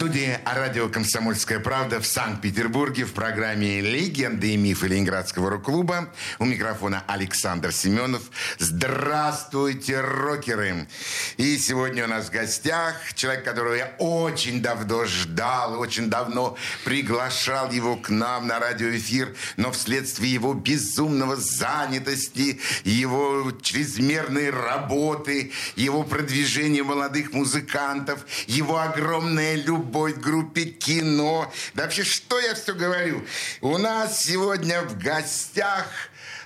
студии радио «Комсомольская правда» в Санкт-Петербурге в программе «Легенды и мифы Ленинградского рок-клуба». У микрофона Александр Семенов. Здравствуйте, рокеры! И сегодня у нас в гостях человек, которого я очень давно ждал, очень давно приглашал его к нам на радиоэфир, но вследствие его безумного занятости, его чрезмерной работы, его продвижения молодых музыкантов, его огромная любовь любовь к группе кино. Да вообще, что я все говорю? У нас сегодня в гостях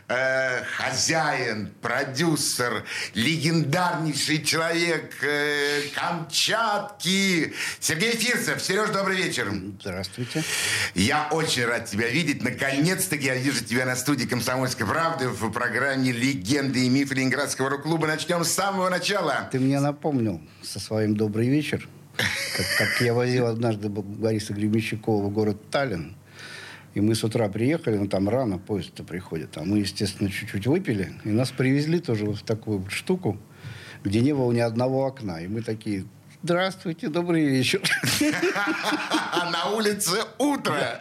э, хозяин, продюсер, легендарнейший человек э, Камчатки. Сергей Фирсов. Сереж, добрый вечер. Здравствуйте. Я очень рад тебя видеть. Наконец-таки я вижу тебя на студии «Комсомольской правды» в программе «Легенды и мифы Ленинградского рок-клуба». Начнем с самого начала. Ты мне напомнил со своим «Добрый вечер». Как, как я возил однажды Бориса Гремещукова в город Таллин. И мы с утра приехали, ну там рано поезд-то приходит. А мы, естественно, чуть-чуть выпили. И нас привезли тоже вот в такую вот штуку, где не было ни одного окна. И мы такие, Здравствуйте, добрый вечер. А на улице утро.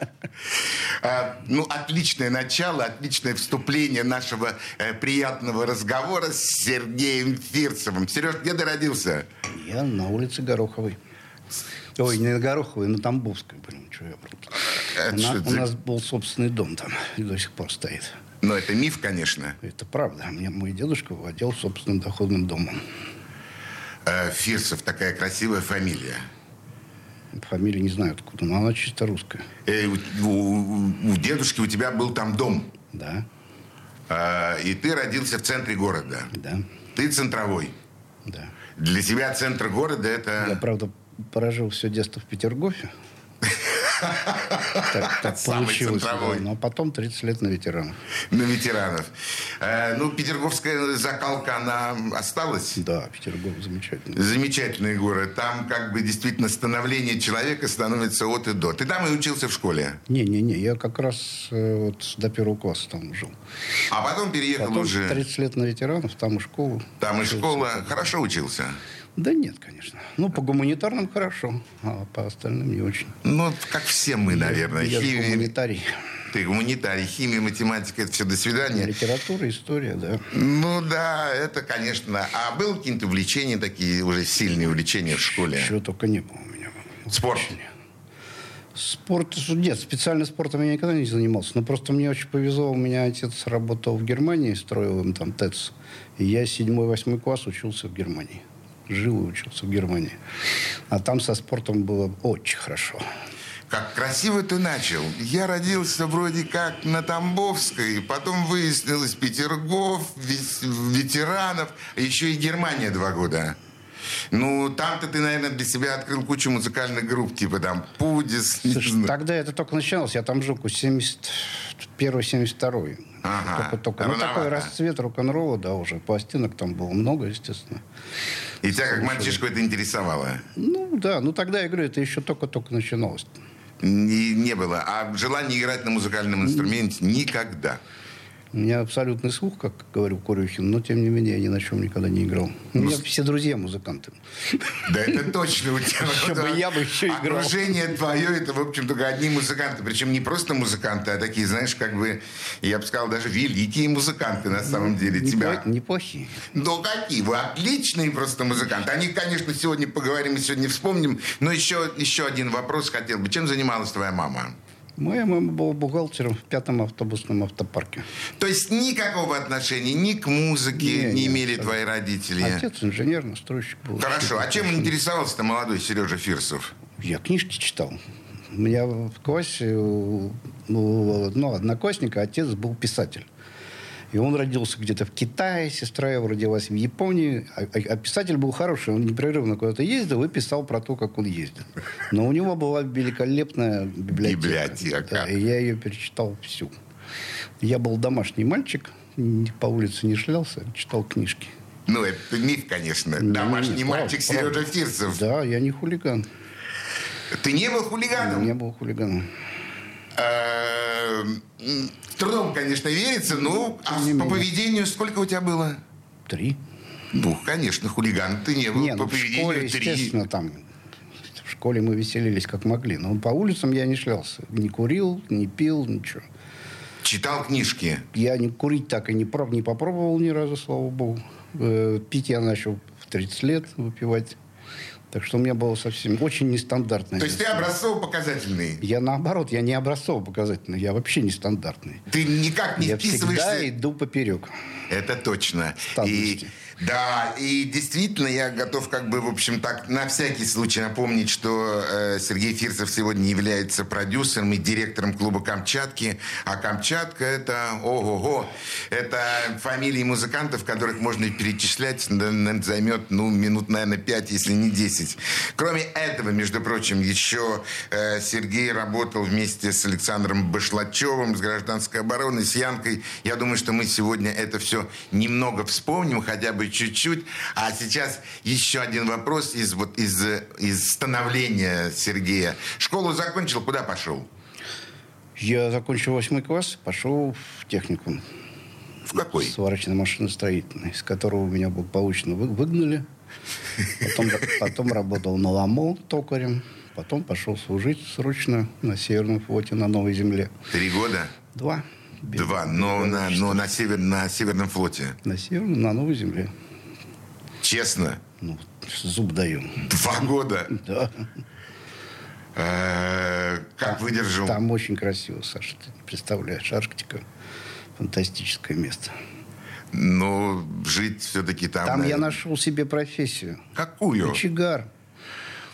А, ну, отличное начало, отличное вступление нашего э, приятного разговора с Сергеем Фирсовым. Сереж, где ты родился? Я на улице Гороховой. Ой, не на Гороховой, на Тамбовской, блин, что я у, нас, у нас был собственный дом там, и до сих пор стоит. Но это миф, конечно. Это правда. Мне мой дедушка владел собственным доходным домом. Э, Фирсов, такая красивая фамилия. Фамилия не знаю откуда, но она чисто русская. Э, у, у, у дедушки у тебя был там дом. Да. Э, и ты родился в центре города. Да. Ты центровой. Да. Для тебя центр города это... Я, правда, прожил все детство в Петергофе. Так, так Самый получилось. центровой. Но потом 30 лет на ветеранов. На ветеранов. Э, ну, петерговская закалка, она осталась? Да, Петергоф замечательный. Замечательный город. Там как бы действительно становление человека становится от и до. Ты там и учился в школе? Не-не-не, я как раз э, вот до первого класса там жил. А потом переехал Потом уже... 30 лет на ветеранов, там и школу. Там и Учился. школа. Хорошо учился? Да нет, конечно. Ну, по гуманитарным хорошо, а по остальным не очень. Ну, как все мы, наверное. Я Химия- гуманитарий. Ты гуманитарий, химия, математика, это все, до свидания. Литература, история, да. Ну да, это, конечно. А было какие-то увлечения такие, уже сильные увлечения в школе? Чего только не было у меня. Спорт. Спорт, нет, специально спортом я никогда не занимался. Но просто мне очень повезло. У меня отец работал в Германии, строил им там ТЭЦ. И я седьмой, восьмой класс учился в Германии. Жил и учился в Германии. А там со спортом было очень хорошо. Как красиво ты начал. Я родился вроде как на Тамбовской, потом выяснилось Петергоф, ветеранов, а еще и Германия два года. Ну, там-то ты, наверное, для себя открыл кучу музыкальных групп, типа там Пудис. Слушай, тогда это только начиналось. Я там жил 71-72. Ага, Только-только. Ну, такой расцвет рок-н-ролла, да, уже. Пластинок там было много, естественно. И тебя как мальчишку это интересовало? Ну, да. Ну, тогда, я говорю, это еще только-только начиналось. Не, не было. А желание играть на музыкальном инструменте никогда. У меня абсолютный слух, как говорил Корюхин, но, тем не менее, я ни на чем никогда не играл. У меня все друзья музыканты. Да это точно у тебя. Чтобы я бы еще играл. Окружение твое, это, в общем, только одни музыканты. Причем не просто музыканты, а такие, знаешь, как бы, я бы сказал, даже великие музыканты на самом деле. Тебя. Непло- Неплохие. Ну, какие? Вы отличные просто музыканты. Они, конечно, сегодня поговорим и сегодня вспомним. Но еще, еще один вопрос хотел бы. Чем занималась твоя мама? Моя мама была бухгалтером в пятом автобусном автопарке. То есть никакого отношения ни к музыке Не, не, имели абсолютно. твои родители? Отец инженер, настройщик был. Хорошо. А чем интересовался-то молодой Сережа Фирсов? Я книжки читал. У меня в классе у у одного одноклассника отец был писатель. И он родился где-то в Китае, сестра его родилась в Японии. А, а- а писатель был хороший, он непрерывно куда-то ездил и писал про то, как он ездит. Но у него была великолепная библиотека. Библиотека. Да, и я ее перечитал всю. Я был домашний мальчик, по улице не шлялся, читал книжки. Ну, это миф, конечно. Не, Домашний не, мальчик правда, Сережа Фирсов. Да, я не хулиган. Ты не был хулиганом? Не был хулиганом. Э, С трудом, конечно, верится, но а по поведению сколько у тебя было? Три. Ну, конечно, хулиган ты не был. Не, по ну, в поведению школе, три. естественно, там... В школе мы веселились как могли. Но по улицам я не шлялся. Не курил, не пил, ничего. Читал книжки. Я не курить так и не, проб, не попробовал ни разу, слава богу. Э, пить я начал в 30 лет, выпивать. Так что у меня было совсем очень нестандартное. То есть ты образцово-показательный. Я наоборот, я не образцово-показательный, я вообще нестандартный. Ты никак не я вписываешься. всегда иду поперек. Это точно. И. да, и действительно я готов как бы, в общем, так на всякий случай напомнить, что э, Сергей Фирсов сегодня является продюсером и директором клуба «Камчатки». А «Камчатка» — это, ого-го, это фамилии музыкантов, которых можно перечислять, займет, ну, минут, наверное, 5, если не 10. Кроме этого, между прочим, еще э, Сергей работал вместе с Александром Башлачевым, с гражданской обороной, с Янкой. Я думаю, что мы сегодня это все немного вспомним, хотя бы чуть-чуть. А сейчас еще один вопрос из, вот, из, из становления Сергея. Школу закончил, куда пошел? Я закончил восьмой класс, пошел в техникум. В какой? Сварочно машиностроительный, из которого меня благополучно вы- выгнали. Потом, потом работал на ЛАМО токарем. Потом пошел служить срочно на Северном флоте на Новой Земле. Три года? Два. Без- Два, но, на, но на, север, на Северном флоте. На Северном, на Новой Земле. Честно? Ну, зуб даю. Два года? Да. Э, Как выдержал? Там очень красиво, Саша. Ты не представляешь. Арктика. Фантастическое место. Но жить все-таки там... Там я нашел себе профессию. Какую? Кочегар.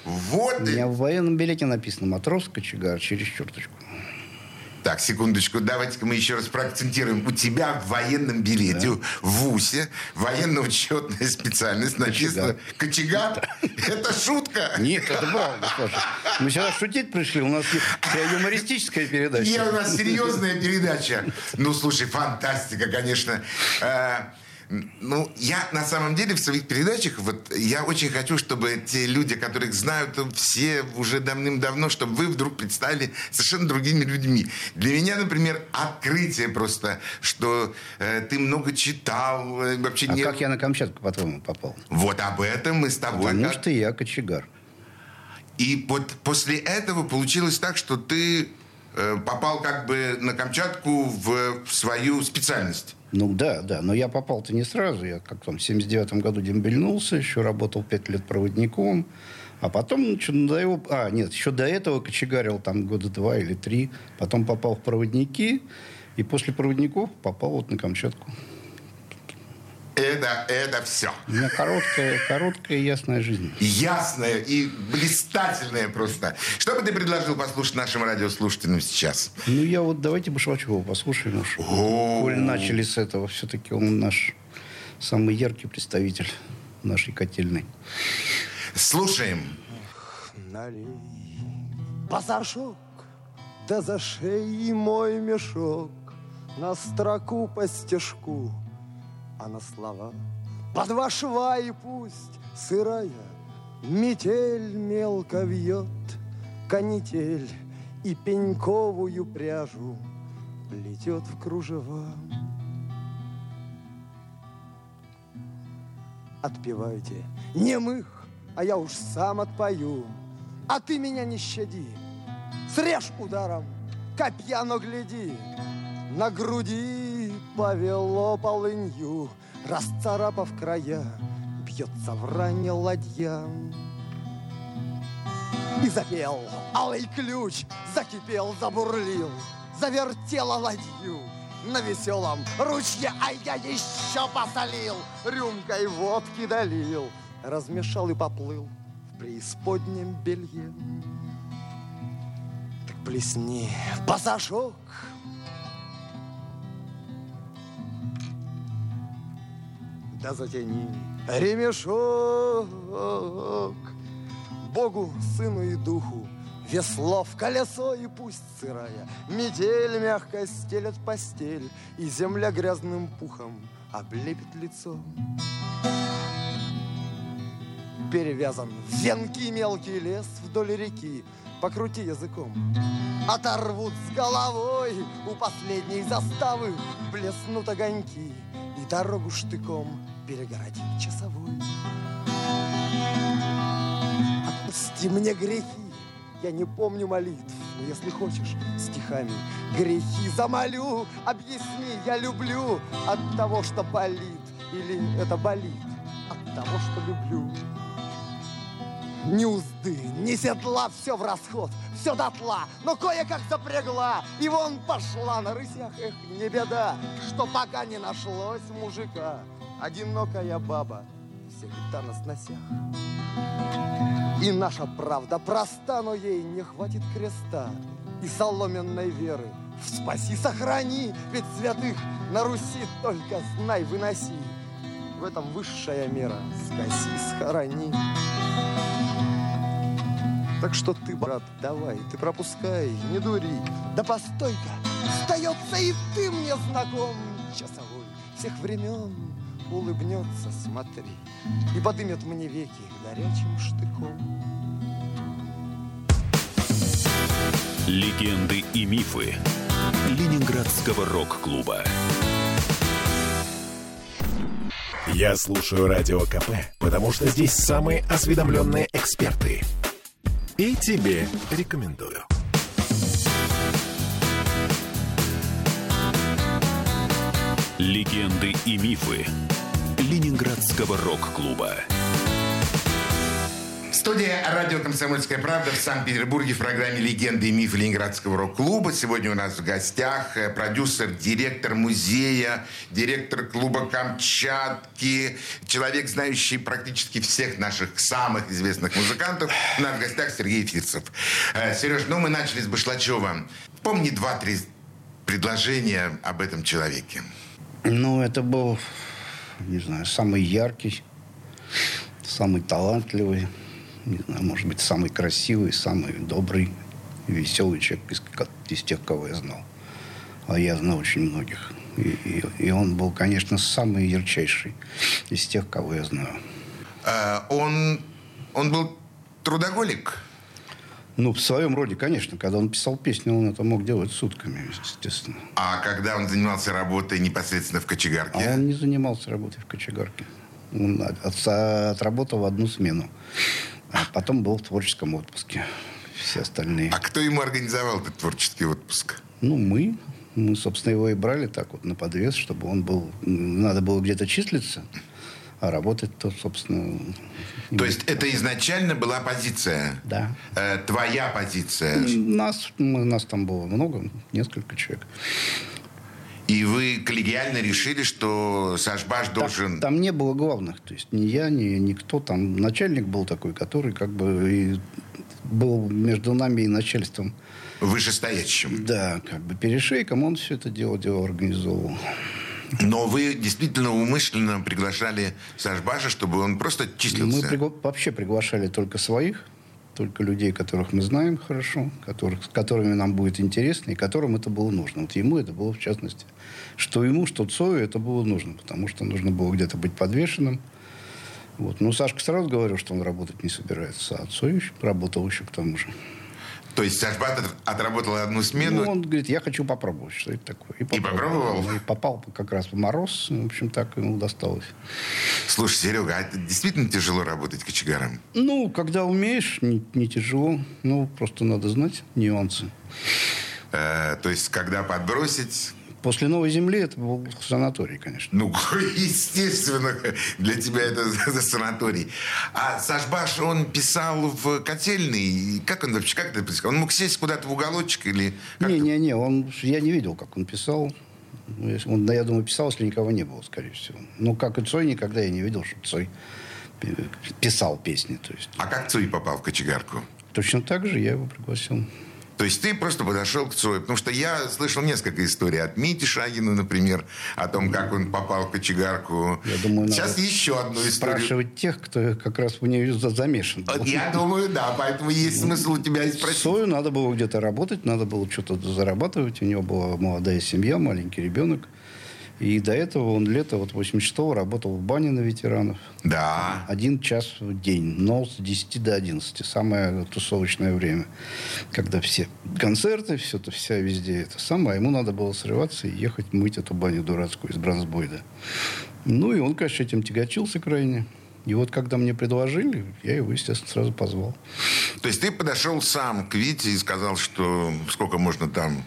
Вот. У меня в военном билете написано матрос, кочегар, через черточку. Так, секундочку, давайте-ка мы еще раз проакцентируем. У тебя в военном билете, в ВУСе, военно-учетная специальность написано «Кочегар». Это шутка. Нет, это правда, Саша. Мы сюда шутить пришли, у нас юмористическая передача. Не, у нас серьезная передача. Ну, слушай, фантастика, конечно. Ну, я на самом деле в своих передачах, вот я очень хочу, чтобы те люди, которых знают все уже давным-давно, чтобы вы вдруг предстали совершенно другими людьми. Для меня, например, открытие просто, что э, ты много читал, э, вообще А не... как я на Камчатку, по-твоему, попал? Вот об этом мы с тобой... Потому как- что я кочегар. И вот после этого получилось так, что ты попал как бы на Камчатку в, в свою специальность. Ну да, да, но я попал-то не сразу. Я как там в 79 году дембельнулся, еще работал пять лет проводником. А потом что надоело... А, нет, еще до этого кочегарил там года два или три. Потом попал в проводники. И после проводников попал вот на Камчатку. Это, это все. У меня короткая, короткая и ясная жизнь. Ясное и блистательное просто. Что бы ты предложил послушать нашим радиослушателям сейчас? Ну, я вот давайте Башлачева послушаем уж. Коль начали с этого, все-таки он наш самый яркий представитель нашей котельной. Слушаем. налей Пасашок, да за шеей мой мешок На строку по стежку, а на слова Под два шва и пусть сырая Метель мелко вьет, канитель И пеньковую пряжу плетет в кружева. Отпевайте немых, а я уж сам отпою. А ты меня не щади, срежь ударом копья, но гляди. На груди повело полынью, расцарапав края, бьется в ране ладья. И запел алый ключ, закипел, забурлил, завертела ладью на веселом ручье, а я еще посолил, рюмкой водки долил, размешал и поплыл в преисподнем белье. Так плесни, пасашок, да затяни ремешок. Богу, Сыну и Духу Весло в колесо и пусть сырая Метель мягко стелет постель И земля грязным пухом облепит лицо Перевязан в венки мелкий лес вдоль реки Покрути языком Оторвут с головой У последней заставы Блеснут огоньки дорогу штыком Перегородит часовой Отпусти мне грехи. Я не помню молитв, но если хочешь, стихами Грехи замолю, объясни, я люблю От того, что болит, или это болит От того, что люблю ни узды, ни седла, все в расход, все дотла, но кое-как запрягла, и вон пошла на рысях, эх, не беда, что пока не нашлось мужика, одинокая баба, все лета на сносях. И наша правда проста, но ей не хватит креста и соломенной веры. В спаси, сохрани, ведь святых на Руси только знай, выноси. В этом высшая мера, скоси, схорони. Так что ты, брат, давай, ты пропускай, не дури. Да постой-ка, остается и ты мне знаком, часовой всех времен. Улыбнется, смотри, и подымет мне веки горячим штыком. Легенды и мифы Ленинградского рок-клуба. Я слушаю Радио КП, потому что здесь самые осведомленные эксперты. И тебе рекомендую. Легенды и мифы Ленинградского рок-клуба. Студия «Радио Комсомольская правда» в Санкт-Петербурге в программе «Легенды и мифы Ленинградского рок-клуба». Сегодня у нас в гостях э, продюсер, директор музея, директор клуба «Камчатки», человек, знающий практически всех наших самых известных музыкантов. У нас в гостях Сергей Фирсов. Э, Сереж, ну мы начали с Башлачева. Помни два-три предложения об этом человеке. Ну, это был, не знаю, самый яркий, самый талантливый, не знаю, может быть, самый красивый, самый добрый, веселый человек из, из тех, кого я знал. А я знал очень многих. И, и, и он был, конечно, самый ярчайший из тех, кого я знаю. А, он, он был трудоголик? Ну, в своем роде, конечно. Когда он писал песни, он это мог делать сутками, естественно. А когда он занимался работой непосредственно в кочегарке? А он не занимался работой в кочегарке. Он от, отработал одну смену. А потом был в творческом отпуске. Все остальные. А кто ему организовал этот творческий отпуск? Ну, мы. Мы, собственно, его и брали так вот на подвес, чтобы он был... Надо было где-то числиться, а работать то, собственно... То есть это изначально была позиция? Да. Э, твоя позиция? Нас, мы, нас там было много, несколько человек. И вы коллегиально решили, что Сашбаш должен... Там, там не было главных. То есть ни я, ни никто. Там начальник был такой, который как бы был между нами и начальством. Вышестоящим. Да, как бы перешейком он все это дело, дело организовывал. Но вы действительно умышленно приглашали Сашбаша, чтобы он просто числился? Мы пригла... вообще приглашали только своих только людей, которых мы знаем хорошо, которых, с которыми нам будет интересно и которым это было нужно. Вот ему это было в частности. Что ему, что Цою это было нужно, потому что нужно было где-то быть подвешенным. Вот. Ну, Сашка сразу говорил, что он работать не собирается, а Цой работал еще к тому же. То есть Сашбат отработал одну смену? Ну, он говорит, я хочу попробовать, что это такое. И, и попробовал? И попал как раз в мороз. В общем, так ему досталось. Слушай, Серега, а действительно тяжело работать кочегаром? Ну, когда умеешь, не, не тяжело. Ну, просто надо знать нюансы. Э, то есть, когда подбросить, После Новой Земли это был санаторий, конечно. Ну, естественно, для тебя это за санаторий. А Сашбаш, он писал в котельной? Как он вообще, как это писал? Он мог сесть куда-то в уголочек или... Не-не-не, он, я не видел, как он писал. Он, я думаю, писал, если никого не было, скорее всего. Но как и Цой, никогда я не видел, что Цой писал песни. То есть. А как Цой попал в кочегарку? Точно так же я его пригласил. То есть ты просто подошел к Цою. Потому что я слышал несколько историй от Мити Шагина, например, о том, как он попал в кочегарку. Я думаю, Сейчас надо еще одну историю. Спрашивать тех, кто как раз в нее за- замешан. был. Я думаю, да, поэтому есть смысл у тебя и спросить. Сою надо было где-то работать, надо было что-то зарабатывать. У него была молодая семья, маленький ребенок. И до этого он лето вот 86-го работал в бане на ветеранов. Да. Один час в день, но с 10 до 11. Самое тусовочное время. Когда все концерты, все это, вся везде это самое. Ему надо было срываться и ехать мыть эту баню дурацкую из Брансбойда. Ну, и он, конечно, этим тягочился крайне. И вот когда мне предложили, я его, естественно, сразу позвал. То есть ты подошел сам к Вите и сказал, что сколько можно там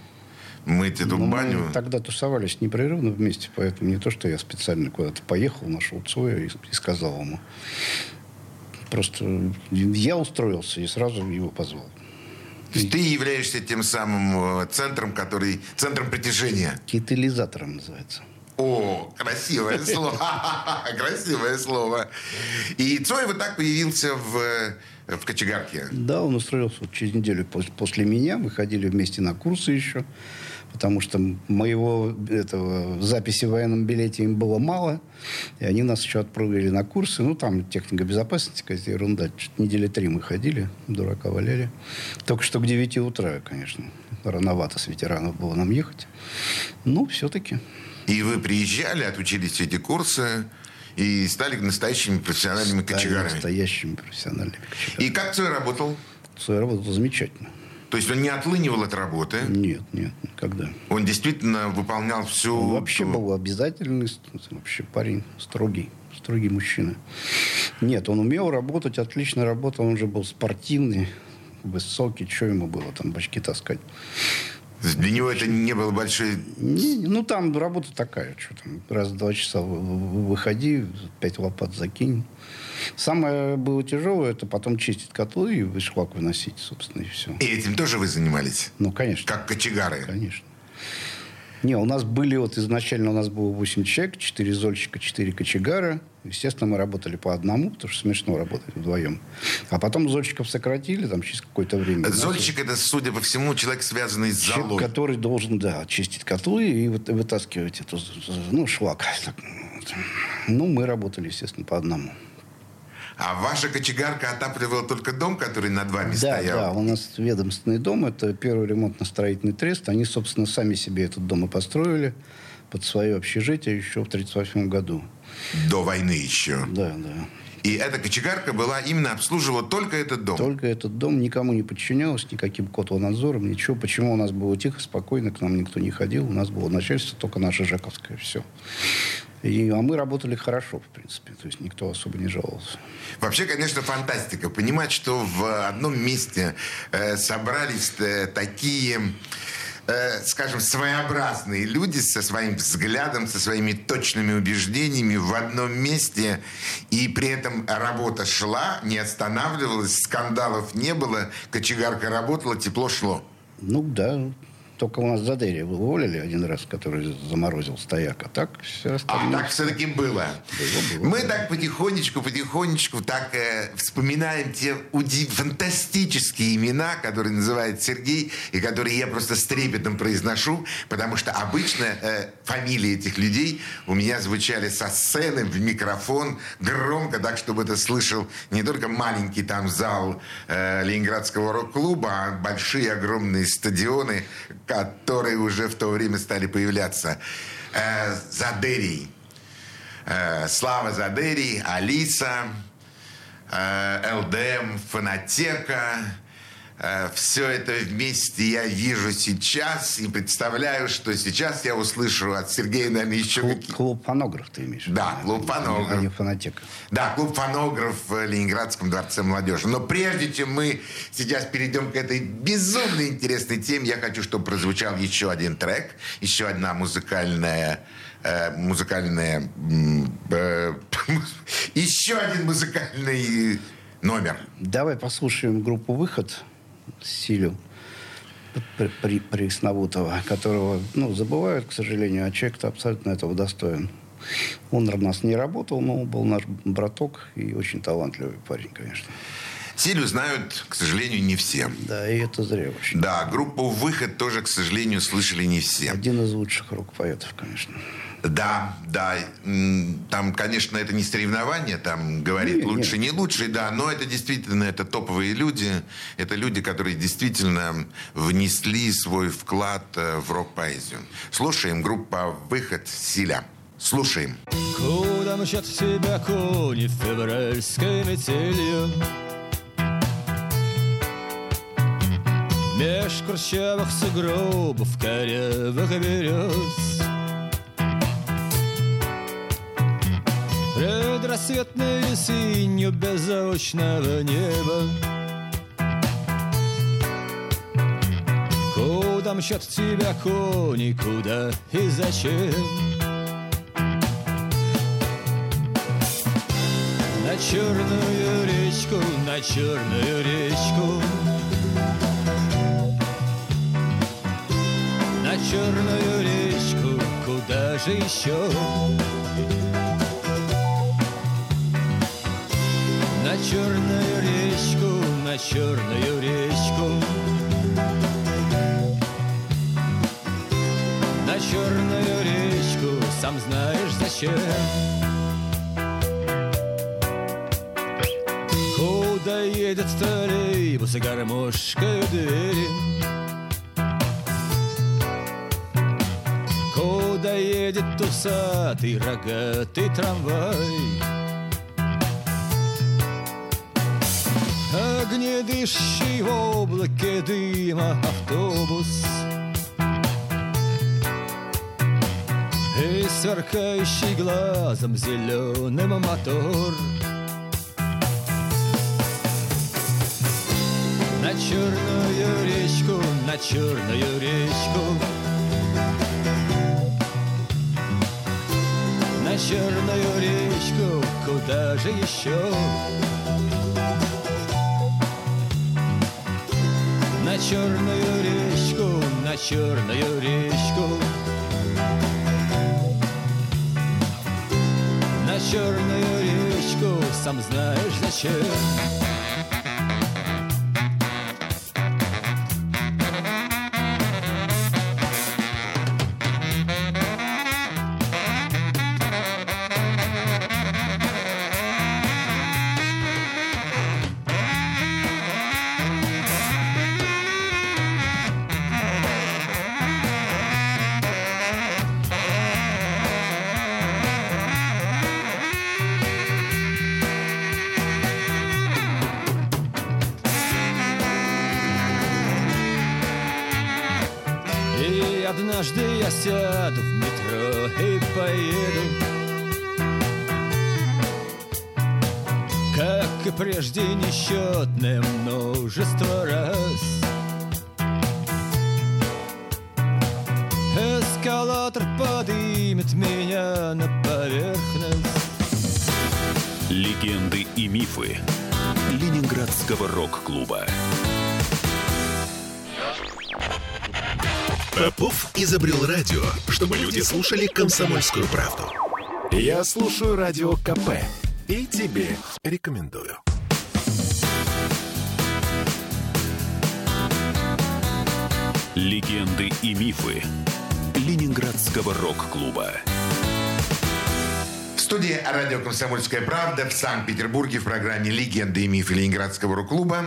мыть эту Но баню. Мы тогда тусовались непрерывно вместе, поэтому не то, что я специально куда-то поехал, нашел Цоя и, и сказал ему. Просто я устроился и сразу его позвал. То есть ты являешься тем самым э, центром, который... Центром притяжения. Китализатором называется. О, красивое слово. Красивое слово. И Цой вот так появился в, э, в кочегарке. Да, он устроился через неделю пос- после меня. Мы ходили вместе на курсы еще. Потому что моего этого, записи в военном билете им было мало. И они нас еще отправили на курсы. Ну, там техника безопасности, какая-то ерунда. Чуть недели три мы ходили, дурака валяли. Только что к 9 утра, конечно. Рановато с ветеранов было нам ехать. Ну, все-таки. И вы приезжали, отучились эти курсы и стали настоящими профессиональными Стали кочегарами. настоящими профессиональными кочегарами. И как Цой работал? Цой работал замечательно. То есть он не отлынивал от работы, Нет, нет, никогда. он действительно выполнял всю... Он вообще был обязательный, вообще парень строгий, строгий мужчина. Нет, он умел работать, отлично работал, он же был спортивный, высокий, что ему было там бачки таскать. Для него это не было большой... Не, ну, там работа такая, что там, раз в два часа вы- вы- выходи, пять лопат закинь. Самое было тяжелое, это потом чистить котлы и шлак выносить, собственно, и все. И этим тоже вы занимались? Ну, конечно. Как кочегары? Конечно. Не, у нас были вот изначально у нас было 8 человек, 4 зольщика, 4 кочегара. Естественно, мы работали по одному, потому что смешно работать вдвоем. А потом зольщиков сократили там через какое-то время. Зольщик это, судя по всему, человек, связанный с Человек, который должен, да, чистить котлы и вытаскивать эту, ну, шлак. Ну, мы работали, естественно, по одному. А ваша кочегарка отапливала только дом, который над вами Да, стоял? да, у нас ведомственный дом, это первый ремонтно-строительный трест. Они, собственно, сами себе этот дом и построили под свое общежитие еще в 1938 году. До войны еще. Да, да. И эта кочегарка была именно обслуживала только этот дом. Только этот дом никому не подчинялся, никаким котлонадзором, ничего. Почему у нас было тихо, спокойно, к нам никто не ходил. У нас было начальство только наше Жаковское, все. И, а мы работали хорошо, в принципе. То есть никто особо не жаловался. Вообще, конечно, фантастика. Понимать, что в одном месте э, собрались э, такие, э, скажем, своеобразные люди со своим взглядом, со своими точными убеждениями в одном месте, и при этом работа шла, не останавливалась, скандалов не было, кочегарка работала, тепло шло. Ну да, только у нас Задерия уволили один раз, который заморозил стояк. А так все А остальное... так все-таки было. было, Мы так потихонечку, потихонечку так э, вспоминаем те уди- фантастические имена, которые называет Сергей, и которые я просто с трепетом произношу, потому что обычно э, фамилии этих людей у меня звучали со сцены в микрофон громко, так, чтобы это слышал не только маленький там зал э, Ленинградского рок-клуба, а большие огромные стадионы, которые уже в то время стали появляться. Э, Задерий. Э, Слава Задерий, Алиса, э, ЛДМ, Фонотека. Все это вместе я вижу сейчас и представляю, что сейчас я услышу от Сергея, еще Клуб, клуб фонограф ты имеешь? Да, клуб фонограф. А не фонотека. Да, клуб фонограф в Ленинградском дворце молодежи. Но прежде чем мы сейчас перейдем к этой безумно интересной теме, я хочу, чтобы прозвучал еще один трек, еще одна музыкальная э, музыкальная э, еще один музыкальный номер. Давай послушаем группу «Выход» Силю при, Пресновутого, которого, ну, забывают, к сожалению, а человек-то абсолютно этого достоин. Он у нас не работал, но был наш браток и очень талантливый парень, конечно. Силю знают, к сожалению, не все. Да, и это зря очень. Да, группу «Выход» тоже, к сожалению, слышали не все. Один из лучших рок-поэтов, конечно. Да, да. Там, конечно, это не соревнование, там говорит Не, лучше, не лучше, да, но это действительно это топовые люди. Это люди, которые действительно внесли свой вклад э, в рок-поэзию. Слушаем группа «Выход» Силя. Слушаем. Куда мчат тебя кони февральской метелью? Меж курчавых сугробов корявых берез Предрассветной синью беззвучного неба Куда мчат тебя кони, куда и зачем? На черную речку, на черную речку На черную речку, куда же еще? Черную речку, на черную речку На черную речку, сам знаешь зачем Куда едет троллейбус и гармошкой двери? Куда едет усатый рогатый трамвай? Огнедышащий в облаке дыма автобус. И сверкающий глазом зеленым мотор. На черную речку, на черную речку. На черную речку, куда же еще? На черную речку, на черную речку. На черную речку, сам знаешь зачем изобрел радио, чтобы люди слушали комсомольскую правду. Я слушаю радио КП и тебе рекомендую. Легенды и мифы Ленинградского рок-клуба. В студии радио «Комсомольская правда» в Санкт-Петербурге в программе «Легенды и мифы Ленинградского рок-клуба».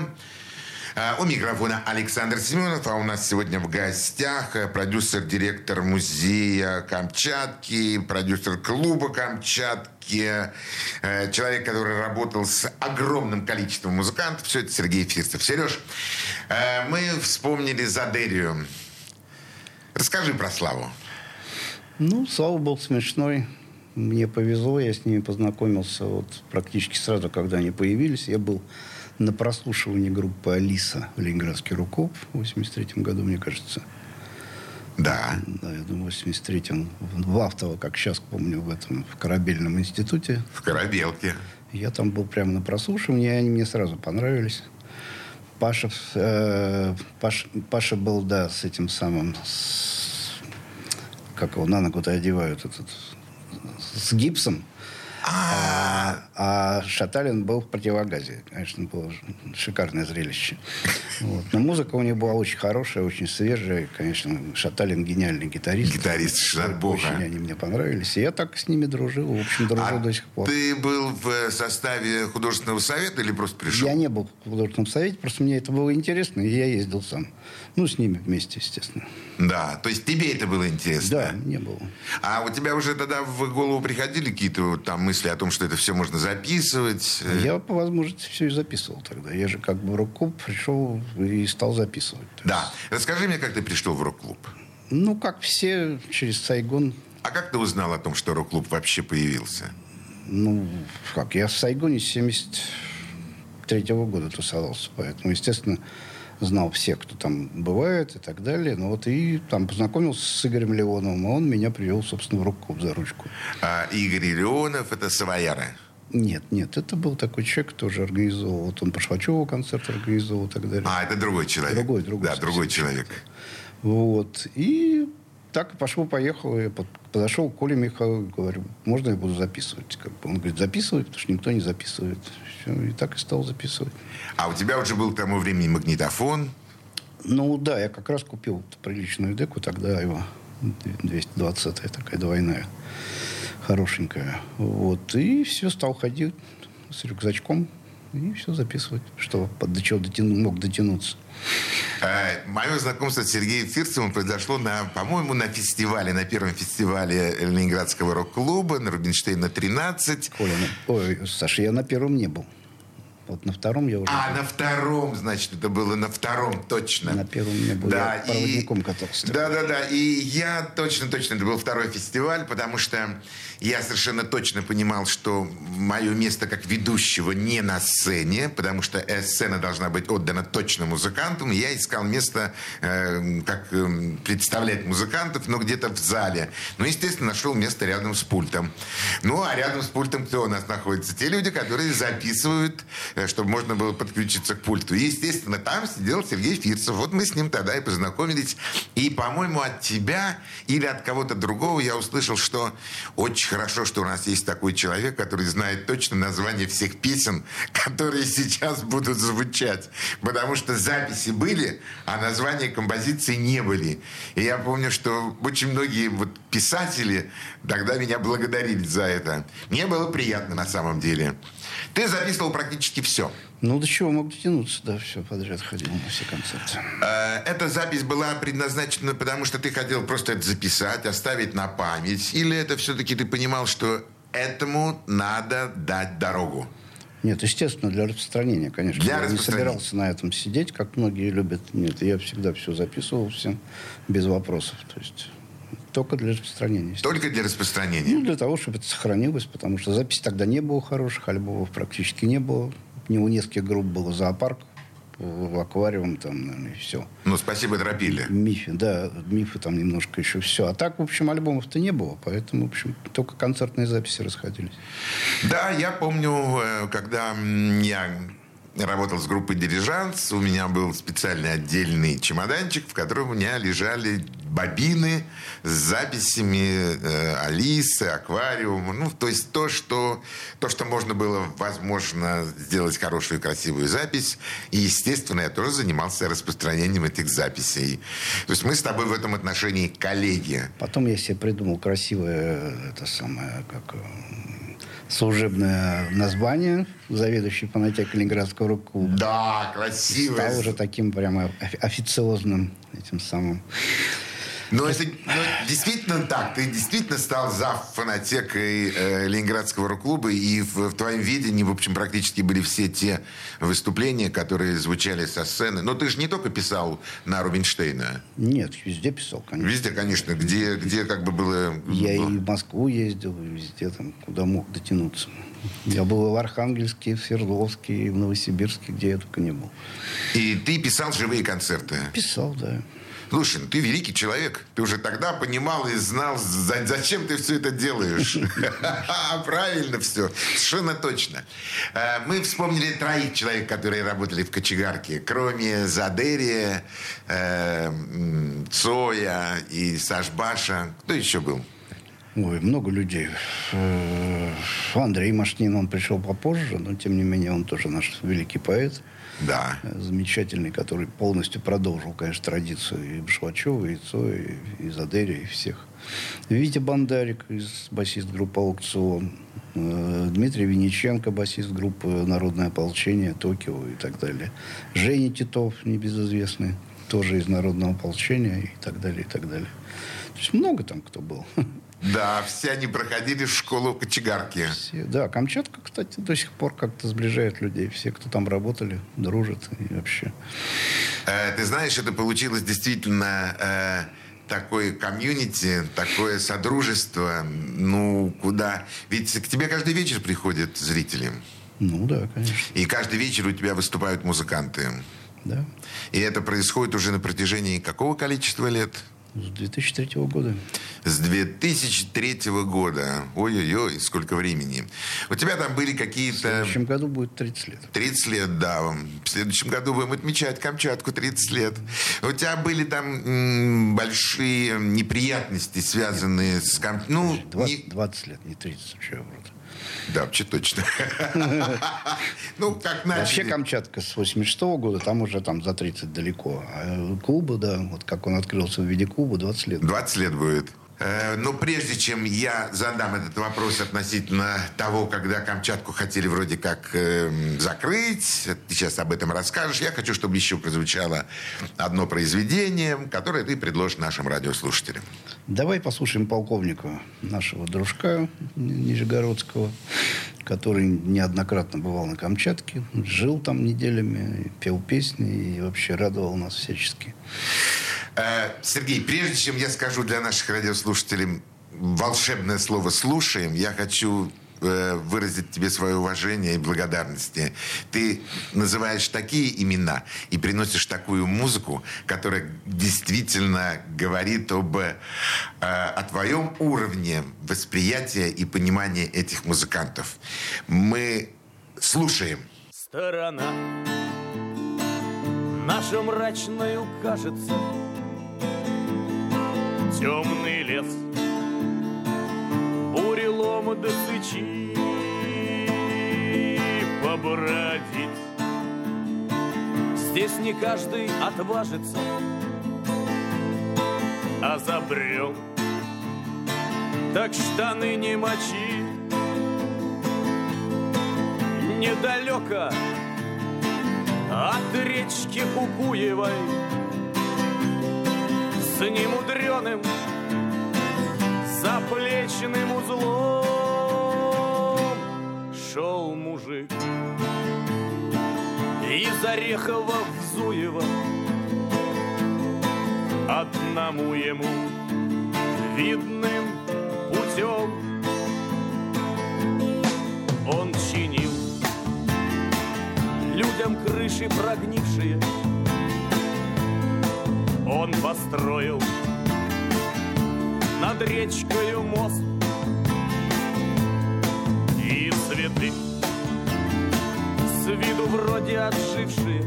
А, У микрофона Александр Семенов, а у нас сегодня в гостях э, продюсер-директор музея Камчатки, продюсер клуба Камчатки, э, человек, который работал с огромным количеством музыкантов. Все это Сергей Фирсов. Сереж, э, мы вспомнили Задерию. Расскажи про Славу. Ну, Слава был смешной. Мне повезло, я с ними познакомился вот практически сразу, когда они появились. Я был на прослушивании группы «Алиса» в Ленинградский рукоп в 83 году, мне кажется. Да. Да, я думаю, в 83-м. В Автово, как сейчас помню, в этом, в корабельном институте. В Корабелке. Я там был прямо на прослушивании, и они мне сразу понравились. Паша, э, Паш- Паша был, да, с этим самым, с- как его на ногу-то одевают, этот, с гипсом. А, а Шаталин был в противогазе. Конечно, было шикарное зрелище. Вот. Но музыка у него была очень хорошая, очень свежая. Конечно, Шаталин гениальный гитарист. Гитарист, бога. Очень они мне понравились. И я так с ними дружил. В общем, дружу А до сих пор. ты был в составе художественного совета или просто пришел? Я не был в художественном совете, просто мне это было интересно, и я ездил сам. Ну, с ними вместе, естественно. Да, то есть тебе это было интересно? Да, не было. А у тебя уже тогда в голову приходили какие-то вот там мысли о том, что это все можно записывать? Э, Я по возможности все и записывал тогда. Я же как бы в рок-клуб пришел и стал записывать. Да. Расскажи мне, как ты пришел в рок-клуб. Ну, как все, через Сайгон. А как ты узнал о том, что рок-клуб вообще появился? Ну, как, я в Сайгоне с 73 года тусовался. Поэтому, естественно, знал всех, кто там бывает и так далее. Ну вот и там познакомился с Игорем Леоновым, а он меня привел, собственно, в рок-клуб за ручку. А Игорь Леонов это Савояра. Нет, нет, это был такой человек, тоже организовал. Вот он по Швачеву концерт организовал и так далее. А, это другой человек. Другой, другой Да, другой человек. Вот. И так и пошло-поехало. Я под- подошел к Коле Михайлову, говорю, можно я буду записывать? Как бы. Он говорит, записывай, потому что никто не записывает. И так и стал записывать. А у тебя уже был к тому времени магнитофон. Ну да, я как раз купил приличную деку, тогда его 220-я такая двойная, хорошенькая. Вот. И все, стал ходить с рюкзачком и все записывать, что под- до чего дотяну, мог дотянуться. Мое знакомство с Сергеем Фирцевым произошло, на, по-моему, на фестивале, на первом фестивале Ленинградского рок-клуба, на Рубинштейна 13. Коля, ну, ой, Саша, я на первом не был. Вот на втором я уже... А, на втором, значит, это было на втором, точно. На первом не был. Да, Я и- проводником катался. Да, да, да. И я точно, точно, это был второй фестиваль, потому что я совершенно точно понимал, что мое место как ведущего не на сцене, потому что э, сцена должна быть отдана точно музыкантам. И я искал место, э, как э, представлять музыкантов, но где-то в зале. Ну, естественно, нашел место рядом с пультом. Ну, а рядом с пультом кто у нас находится? Те люди, которые записывают, чтобы можно было подключиться к пульту. И, естественно, там сидел Сергей Фирцев. Вот мы с ним тогда и познакомились. И, по-моему, от тебя или от кого-то другого я услышал, что очень хорошо, что у нас есть такой человек, который знает точно название всех песен, которые сейчас будут звучать. Потому что записи были, а названия композиций не были. И я помню, что очень многие вот писатели тогда меня благодарили за это. Мне было приятно на самом деле. Ты записывал практически все. Ну, до чего мог дотянуться, да, все подряд ходил на все концерты. Э, Эта запись была предназначена, потому что ты хотел просто это записать, оставить на память? Или это все-таки ты понимал, что этому надо дать дорогу? Нет, естественно, для распространения, конечно. Для я не распространения. собирался на этом сидеть, как многие любят. Нет, я всегда все записывал всем без вопросов. То есть только для распространения. Только для распространения. Ну, для того, чтобы это сохранилось, потому что записи тогда не было хороших, альбомов практически не было. Не у нескольких групп было зоопарк, в аквариум там, наверное, и все. Ну, спасибо, Дропили. Мифы, да, мифы там немножко еще все. А так, в общем, альбомов-то не было, поэтому, в общем, только концертные записи расходились. Да, я помню, э, когда я работал с группой «Дирижанс», у меня был специальный отдельный чемоданчик, в котором у меня лежали бобины с записями э, Алисы, Аквариума. Ну, то есть то что, то, что можно было, возможно, сделать хорошую, красивую запись. И, естественно, я тоже занимался распространением этих записей. То есть мы с тобой в этом отношении коллеги. Потом я себе придумал красивое, это самое, как э, служебное название, заведующий фонотекой Ленинградского рок-клуба. Да, красиво. Стал уже таким прямо офи- официозным этим самым. Но это но действительно так. Ты действительно стал за фонотекой э, Ленинградского рок-клуба, и в, в твоем видении, в общем, практически были все те выступления, которые звучали со сцены. Но ты же не только писал на Рубинштейна. Нет, везде писал, конечно. Везде, конечно, где, где как бы было... Я и в Москву ездил, и везде там, куда мог дотянуться. Я был и в Архангельске, и в Свердловске, и в Новосибирске, где я только не был. И ты писал живые концерты. Писал, да. Слушай, ну ты великий человек. Ты уже тогда понимал и знал, за- зачем ты все это делаешь. Правильно все. Совершенно точно. Э, Мы вспомнили троих человек, которые работали в кочегарке. Кроме Задерия, э, Цоя и Сашбаша. Кто еще был? Ой, много людей. Э, Андрей Машнин, он пришел попозже, но тем не менее он тоже наш великий поэт. Да. Замечательный, который полностью продолжил, конечно, традицию и Башвачева, и Цоя, и Задери, и всех. Витя Бандарик, из басист группы «Аукцион». Э, Дмитрий Винниченко, басист группы «Народное ополчение», «Токио» и так далее. Женя Титов, небезызвестный, тоже из «Народного ополчения» и так далее, и так далее. То есть много там кто был. Да, все они проходили в школу кочегарки. Все, да, Камчатка, кстати, до сих пор как-то сближает людей. Все, кто там работали, дружат и вообще. Э, ты знаешь, это получилось действительно э, такое комьюнити, такое содружество, ну, куда... Ведь к тебе каждый вечер приходят зрители. Ну да, конечно. И каждый вечер у тебя выступают музыканты. Да. И это происходит уже на протяжении какого количества лет? С 2003 года. С 2003 года. Ой-ой-ой, сколько времени. У тебя там были В какие-то... следующем году будет 30 лет. 30 лет, да. В следующем году будем отмечать Камчатку 30 лет. У тебя были там большие неприятности, связанные с Кам... Ну, 20, не- 20 лет, не 30, что я вру. Да, вообще точно. Ну, как Вообще начали. Камчатка с 86 года, там уже там за 30 далеко. А клуба, да, вот как он открылся в виде клуба, 20 лет. 20 лет будет. Э, Но прежде чем я задам этот вопрос относительно того, когда Камчатку хотели вроде как эм, закрыть, ты сейчас об этом расскажешь, я хочу, чтобы еще прозвучало одно произведение, которое ты предложишь нашим радиослушателям. Давай послушаем полковника, нашего дружка Ни- Нижегородского, который неоднократно бывал на Камчатке, жил там неделями, пел песни и вообще радовал нас всячески. Э, Сергей, прежде чем я скажу для наших радиослушателей волшебное слово «слушаем», я хочу э, выразить тебе свое уважение и благодарности. Ты называешь такие имена и приносишь такую музыку, которая действительно говорит об, э, о твоем уровне восприятия и понимания этих музыкантов. Мы слушаем. Сторона наша мрачною кажется Темный лес. Бурелом до сычи Побродить. Здесь не каждый отважится. А забрел. Так штаны не мочи. Недалеко от речки Кукуевой С немудреным заплечным узлом Шел мужик из Орехова в Зуево Одному ему видным путем Он чинил людям крыши прогнившие. Он построил над речкою мост и цветы с виду вроде отжившие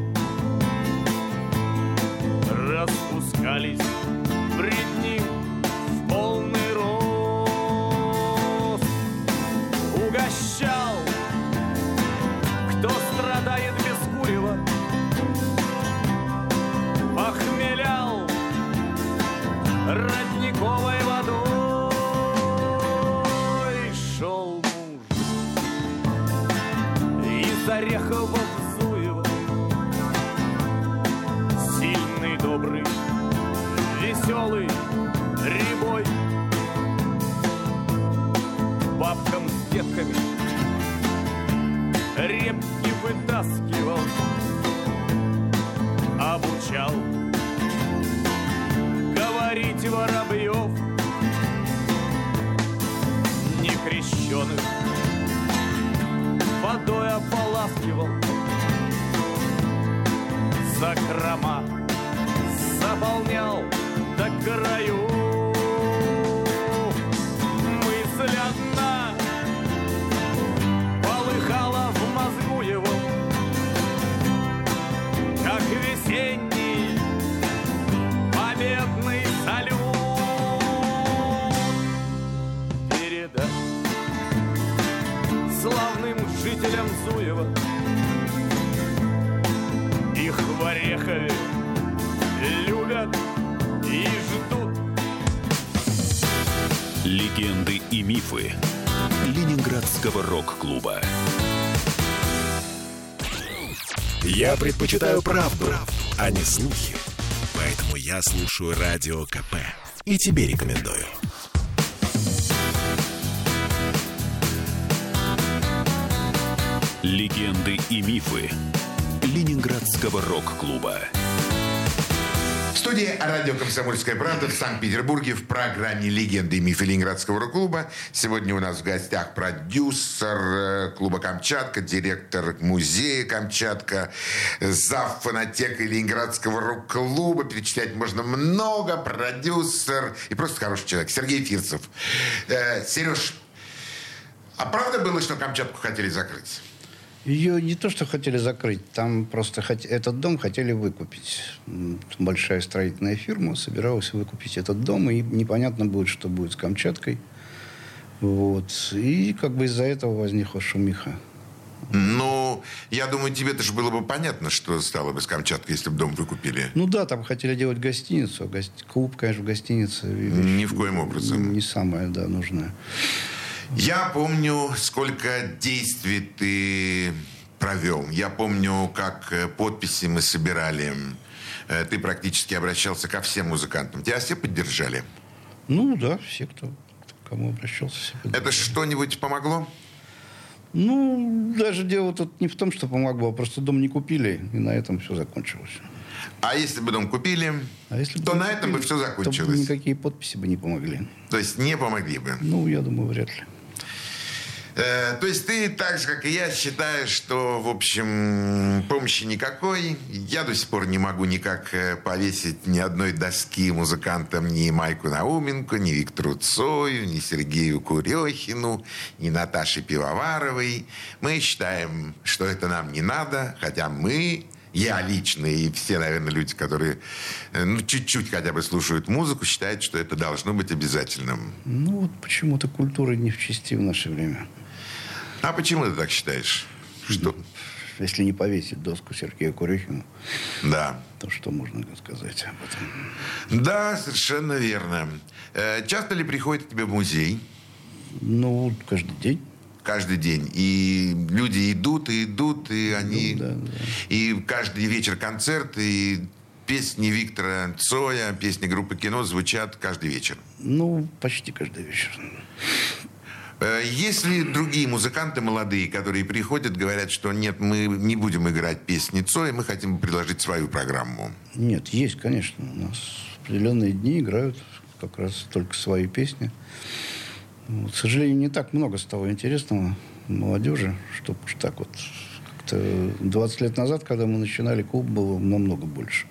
распускались пред ним веселый, рябой, бабкам с детками репки вытаскивал, обучал. Говорить воробьев, некрещенных водой ополаскивал, закрома заполнял краю. Мифы Ленинградского рок-клуба. Я предпочитаю правду, а не слухи. Поэтому я слушаю Радио КП. И тебе рекомендую. Легенды и мифы Ленинградского рок-клуба. Студии радио «Комсомольская правда» в Санкт-Петербурге в программе «Легенды и мифы Ленинградского рок-клуба». Сегодня у нас в гостях продюсер э, клуба «Камчатка», директор музея «Камчатка», зав. фонотекой Ленинградского рок-клуба. Перечислять можно много. Продюсер и просто хороший человек. Сергей Фирцев. Э, Сереж, а правда было, что Камчатку хотели закрыть? Ее не то, что хотели закрыть, там просто хот... этот дом хотели выкупить. Большая строительная фирма собиралась выкупить этот дом, и непонятно будет, что будет с Камчаткой. Вот. И как бы из-за этого возникла шумиха. Ну, я думаю, тебе-то же было бы понятно, что стало бы с Камчаткой, если бы дом выкупили. Ну да, там хотели делать гостиницу. а гост- Клуб, конечно, в гостинице. Ни в коем образом. Не самое, да, нужное. Я помню, сколько действий ты провел. Я помню, как э, подписи мы собирали. Э, Ты практически обращался ко всем музыкантам. Тебя все поддержали? Ну да, все, кто кому обращался, все поддержали. Это что-нибудь помогло? Ну, даже дело тут не в том, что помогло, а просто дом не купили, и на этом все закончилось. А если бы дом купили, А если бы то на этом бы купили, все то закончилось. никакие подписи бы не помогли. То есть не помогли бы. Ну, я думаю, вряд ли. Э, То есть ты так же, как и я, считаешь, что, в общем, помощи никакой. Я до сих пор не могу никак э, повесить ни одной доски музыкантам ни Майку Науменко, ни Виктору Цою, ни Сергею Курехину, ни Наташе Пивоваровой. Мы считаем, что это нам не надо, хотя мы я лично и все, наверное, люди, которые э, ну, чуть-чуть хотя бы слушают музыку, считают, что это должно быть обязательным. Ну, вот почему-то культура не в чести в наше время. А почему ты так считаешь? Что? Если не повесить доску Сергею Курехину, Да. то что можно сказать об этом? Да, совершенно верно. Э, Часто ли приходят к тебе в музей? Ну, каждый день. Каждый день. И люди идут, и идут, и они... да, да. И каждый вечер концерт, и песни Виктора Цоя, песни группы «Кино» звучат каждый вечер. Ну, почти каждый вечер. Э, Есть ли другие музыканты молодые, которые приходят, говорят, что нет, мы не будем играть песни Цоя, мы хотим предложить свою программу? Нет, есть, конечно. У нас определенные дни играют как раз только свои песни. Вот, к сожалению, не так много стало интересного молодежи, чтобы так вот как-то 20 лет назад, когда мы начинали клуб, было намного больше.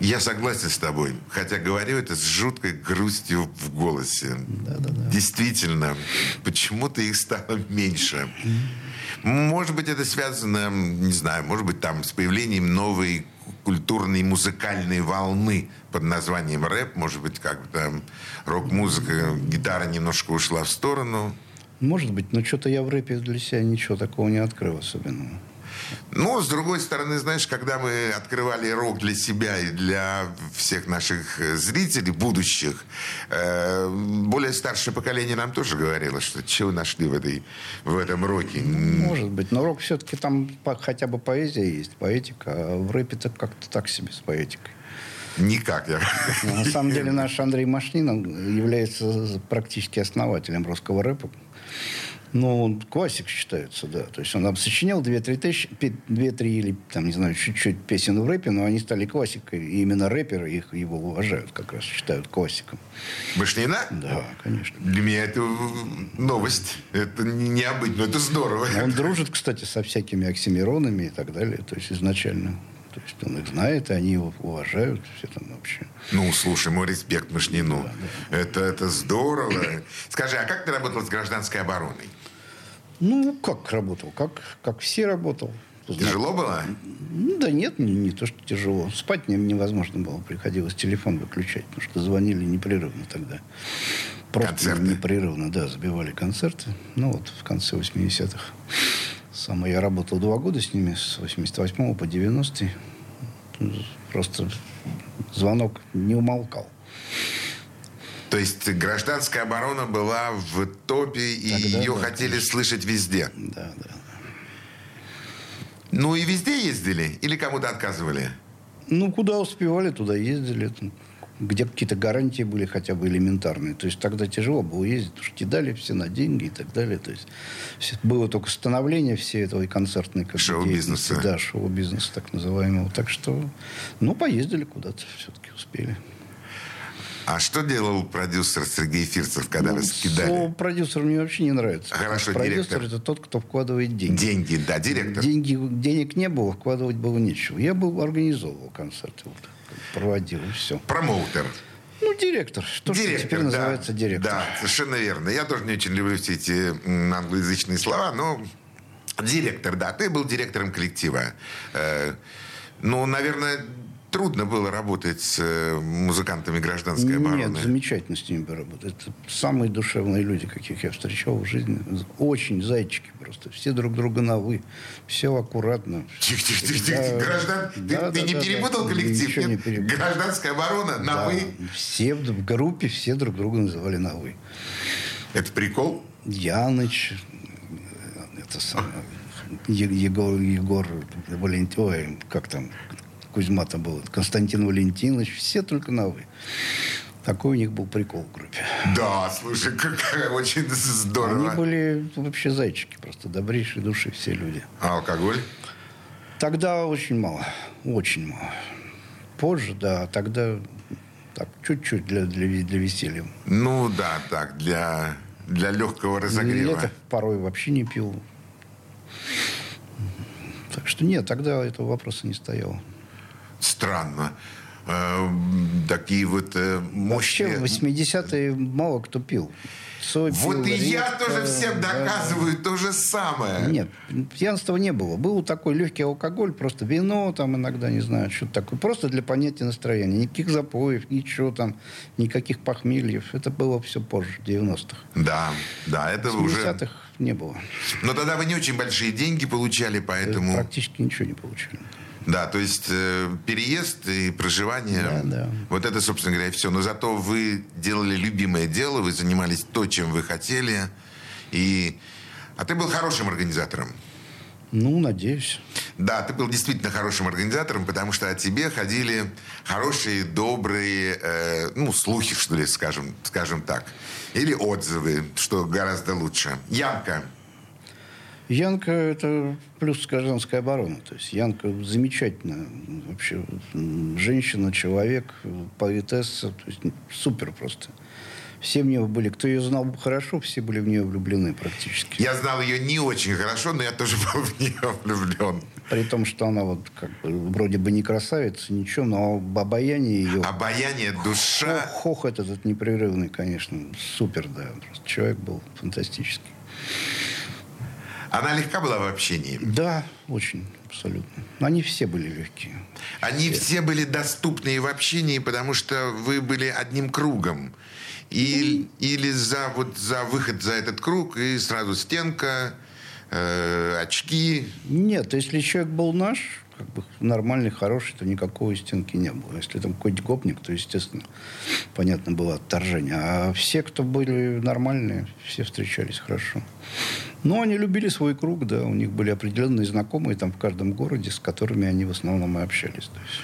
Я согласен с тобой, хотя говорю это с жуткой грустью в голосе. Да-да-да. Действительно, почему-то их стало меньше. Может быть, это связано, не знаю, может быть, там с появлением новой культурной музыкальной волны под названием рэп. Может быть, как-то рок-музыка, гитара немножко ушла в сторону. Может быть, но что-то я в рэпе для себя ничего такого не открыл особенного. Но, с другой стороны, знаешь, когда мы открывали рок для себя и для всех наших э, зрителей, будущих, э, более старшее поколение нам тоже говорило, что чего нашли в, этой, в этом роке. Может быть, но рок все-таки там хотя бы поэзия есть, поэтика, а в рэпе-то как-то так себе с поэтикой. Никак. Я... На самом деле наш Андрей Машнин является практически основателем русского рэпа. Ну, он классик считается, да. То есть он там сочинял 2-3 тысячи, 2-3 или, там, не знаю, чуть-чуть песен в рэпе, но они стали классикой. И именно рэперы их, его уважают, как раз считают классиком. Башнина? Да, конечно. Для меня это э, новость. Это не- необычно, это здорово. Он дружит, кстати, со всякими оксимиронами и так далее. То есть изначально. То есть он их знает, и они его уважают. Все там вообще. Ну, слушай, мой респект Машнину. Это, это здорово. Скажи, а как ты работал с гражданской обороной? Ну, как работал? Как, как все работал. Тяжело было? Ну, Да нет, не, не то, что тяжело. Спать не- невозможно было. Приходилось телефон выключать, потому что звонили непрерывно тогда. Просто Концерты. непрерывно, да, забивали концерты. Ну вот в конце 80-х. Самое, я работал два года с ними, с 88 по 90 Просто звонок не умолкал. То есть гражданская оборона была в топе, и Тогда ее да, хотели слышать везде. Да, да. Ну и везде ездили? Или кому-то отказывали? Ну, куда успевали, туда ездили. Где какие-то гарантии были хотя бы элементарные. То есть тогда тяжело было ездить, потому что кидали все на деньги и так далее. То есть было только становление всей этой концертной как Шоу-бизнеса. Да, шоу-бизнеса так называемого. Так что, ну, поездили куда-то, все-таки успели. А что делал продюсер Сергей Фирцев, когда Ну, вас кидали? слово продюсер мне вообще не нравится. Хорошо, продюсер директор. это тот, кто вкладывает деньги. Деньги, да, директор. Деньги, денег не было, вкладывать было нечего. Я был организовывал концерты, вот, проводил и все. Промоутер. Ну, директор. То, что теперь да. называется директор. Да, совершенно верно. Я тоже не очень люблю все эти англоязычные слова, но директор, да. Ты был директором коллектива. Э, ну, наверное, трудно было работать с э, музыкантами гражданской обороны. Нет, замечательно с ними работать. Это самые душевные люди, каких я встречал в жизни. Очень зайчики просто. Все друг друга на «вы». Все аккуратно. Тихо, тихо, тихо, тихо. Граждан... ты- Да, ты, да, не да, перепутал да. коллектив? Ничего не Нет? перепутал. Гражданская оборона на Да. вы. Все в группе, все друг друга называли на «вы». Это прикол? Яныч, э, это самое, Егор, Егор Валентин, ой, как там, Кузьма там был, Константин Валентинович, все только на «вы». Такой у них был прикол в группе. Да, слушай, как очень здорово. Они были вообще зайчики, просто добрейшие души все люди. А алкоголь? Тогда очень мало, очень мало. Позже, да, тогда так, чуть-чуть для, для, для веселья. Ну да, так, для, для легкого разогрева. Лето порой вообще не пил. Так что нет, тогда этого вопроса не стояло. Странно. Э, такие вот э, Вообще в 80-е мало кто пил. Цой Вот пил и я редко, тоже всем да. доказываю то же самое. Нет, пьянства не было. Был такой легкий алкоголь, просто вино там иногда, не знаю, что-то такое. Просто для понятия настроения. Никаких запоев, ничего там, никаких похмельев. Это было все позже, в 90-х. Да, да, это В уже... 70-х не было. Но тогда вы не очень большие деньги получали, поэтому... Практически ничего не получили. Да, то есть э, переезд и проживание, Да, да. вот это, собственно говоря, все. Но зато вы делали любимое дело, вы занимались то, чем вы хотели. И... А ты был хорошим организатором. Ну, надеюсь. Да, ты был действительно хорошим организатором, потому что о тебе ходили хорошие, добрые, э, ну, слухи, что ли, скажем, скажем так. Или отзывы, что гораздо лучше. Янка. Янка – это плюс гражданская оборона. То есть Янка замечательная вообще женщина, человек, поэтесса. То есть супер просто. Все в нее были, кто ее знал хорошо, все были в нее влюблены практически. Я знал ее не очень хорошо, но я тоже был в нее влюблен. При том, что она вот как бы вроде бы не красавица, ничего, но обаяние ее... Обаяние, душа. Хохот этот непрерывный, конечно, супер, да. Просто человек был фантастический. Она легка была в общении. Да, очень, абсолютно. Они все были легкие. Они все были доступны и в общении, потому что вы были одним кругом. И, или за, вот, за выход за этот круг, и сразу стенка, э, очки. Нет, если человек был наш, как бы нормальный, хороший, то никакой стенки не было. Если там какой-то гопник, то, естественно, понятно было отторжение. А все, кто были нормальные, все встречались хорошо. Но они любили свой круг, да, у них были определенные знакомые там в каждом городе, с которыми они в основном и общались. То есть.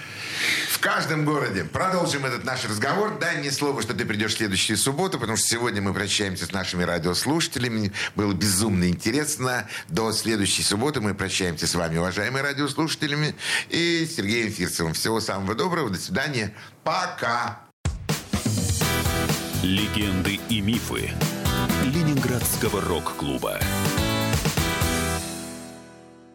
В каждом городе. Продолжим этот наш разговор. Дай мне слово, что ты придешь в следующую субботу, потому что сегодня мы прощаемся с нашими радиослушателями. Было безумно интересно. До следующей субботы мы прощаемся с вами, уважаемые радиослушателями, и Сергеем Фирцевым. Всего самого доброго. До свидания. Пока. Легенды и мифы Ленинградского рок-клуба.